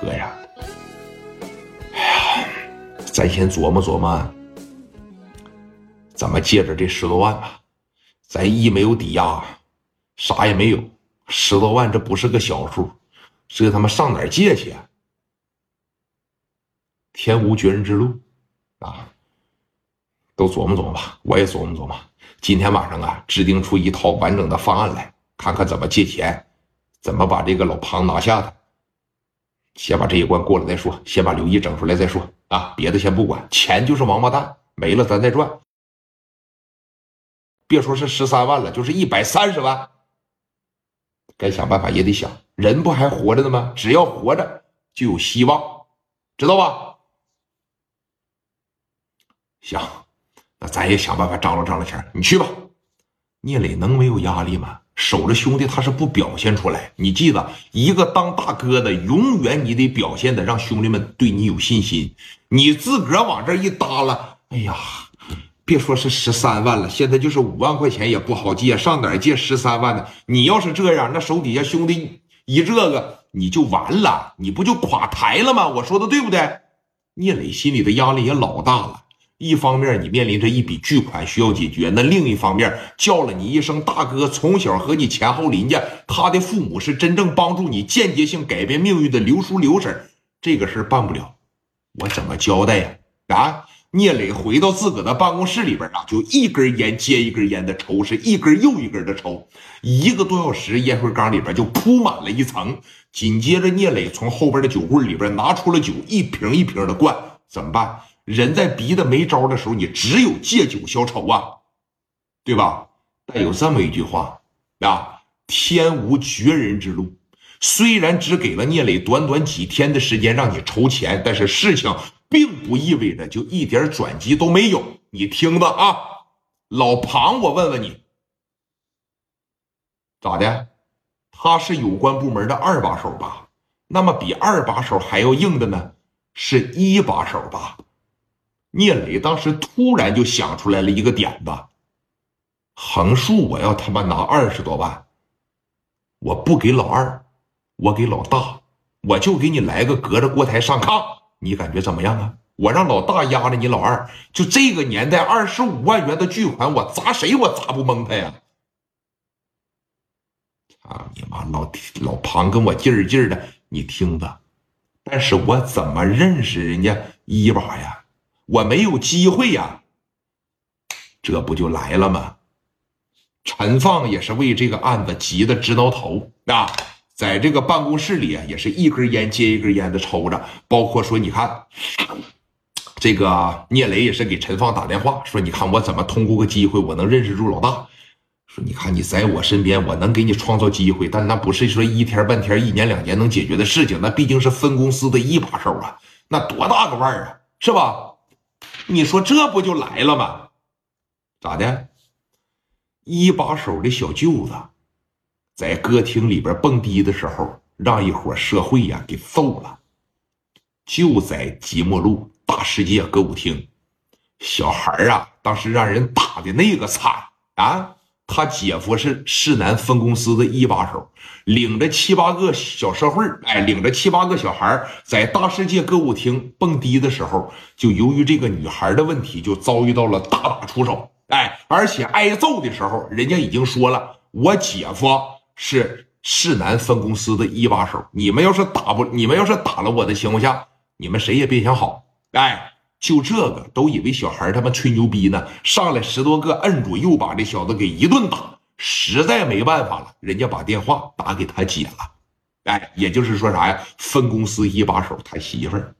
哥呀，哎呀，咱先琢磨琢磨，怎么借着这十多万吧。咱一没有抵押，啥也没有，十多万这不是个小数，这他妈上哪借去？啊天无绝人之路啊！都琢磨琢磨吧，我也琢磨琢磨。今天晚上啊，制定出一套完整的方案来，看看怎么借钱，怎么把这个老庞拿下的。先把这一关过了再说，先把刘毅整出来再说啊！别的先不管，钱就是王八蛋，没了咱再赚。别说是十三万了，就是一百三十万，该想办法也得想。人不还活着呢吗？只要活着就有希望，知道吧？行，那咱也想办法张罗张罗钱。你去吧。聂磊能没有压力吗？守着兄弟他是不表现出来。你记得，一个当大哥的，永远你得表现的让兄弟们对你有信心。你自个儿往这一搭了，哎呀，别说是十三万了，现在就是五万块钱也不好借，上哪儿借十三万呢？你要是这样，那手底下兄弟一这个，你就完了，你不就垮台了吗？我说的对不对？聂磊心里的压力也老大了。一方面你面临着一笔巨款需要解决，那另一方面叫了你一声大哥，从小和你前后邻家，他的父母是真正帮助你间接性改变命运的刘叔刘婶，这个事办不了，我怎么交代呀？啊！聂磊回到自个的办公室里边啊，就一根烟接一根烟的抽，是一根又一根的抽，一个多小时，烟灰缸里边就铺满了一层。紧接着，聂磊从后边的酒柜里边拿出了酒，一瓶一瓶的灌，怎么办？人在逼得没招的时候，你只有借酒消愁啊，对吧？但有这么一句话啊：“天无绝人之路。”虽然只给了聂磊短短几天的时间让你筹钱，但是事情并不意味着就一点转机都没有。你听着啊，老庞，我问问你，咋的？他是有关部门的二把手吧？那么比二把手还要硬的呢，是一把手吧？聂磊当时突然就想出来了一个点子，横竖我要他妈拿二十多万，我不给老二，我给老大，我就给你来个隔着锅台上炕，你感觉怎么样啊？我让老大压着你老二，就这个年代二十五万元的巨款，我砸谁我砸不蒙他呀？啊你妈，老老庞跟我劲儿劲儿的，你听着，但是我怎么认识人家一把呀？我没有机会呀，这不就来了吗？陈放也是为这个案子急得直挠头啊，在这个办公室里啊，也是一根烟接一根烟的抽着。包括说，你看，这个聂磊也是给陈放打电话说：“你看我怎么通过个机会，我能认识住老大？说你看你在我身边，我能给你创造机会，但那不是说一天半天、一年两年能解决的事情。那毕竟是分公司的一把手啊，那多大个腕儿啊，是吧？”你说这不就来了吗？咋的？一把手的小舅子，在歌厅里边蹦迪的时候，让一伙社会呀给揍了。就在即墨路大世界歌舞厅，小孩啊，当时让人打的那个惨啊！他姐夫是市南分公司的一把手，领着七八个小社会哎，领着七八个小孩在大世界歌舞厅蹦迪的时候，就由于这个女孩的问题，就遭遇到了大打出手，哎，而且挨揍的时候，人家已经说了，我姐夫是市南分公司的一把手，你们要是打不，你们要是打了我的情况下，你们谁也别想好，哎。就这个都以为小孩他妈吹牛逼呢，上来十多个摁住，又把这小子给一顿打，实在没办法了，人家把电话打给他姐了，哎，也就是说啥呀？分公司一把手他媳妇儿，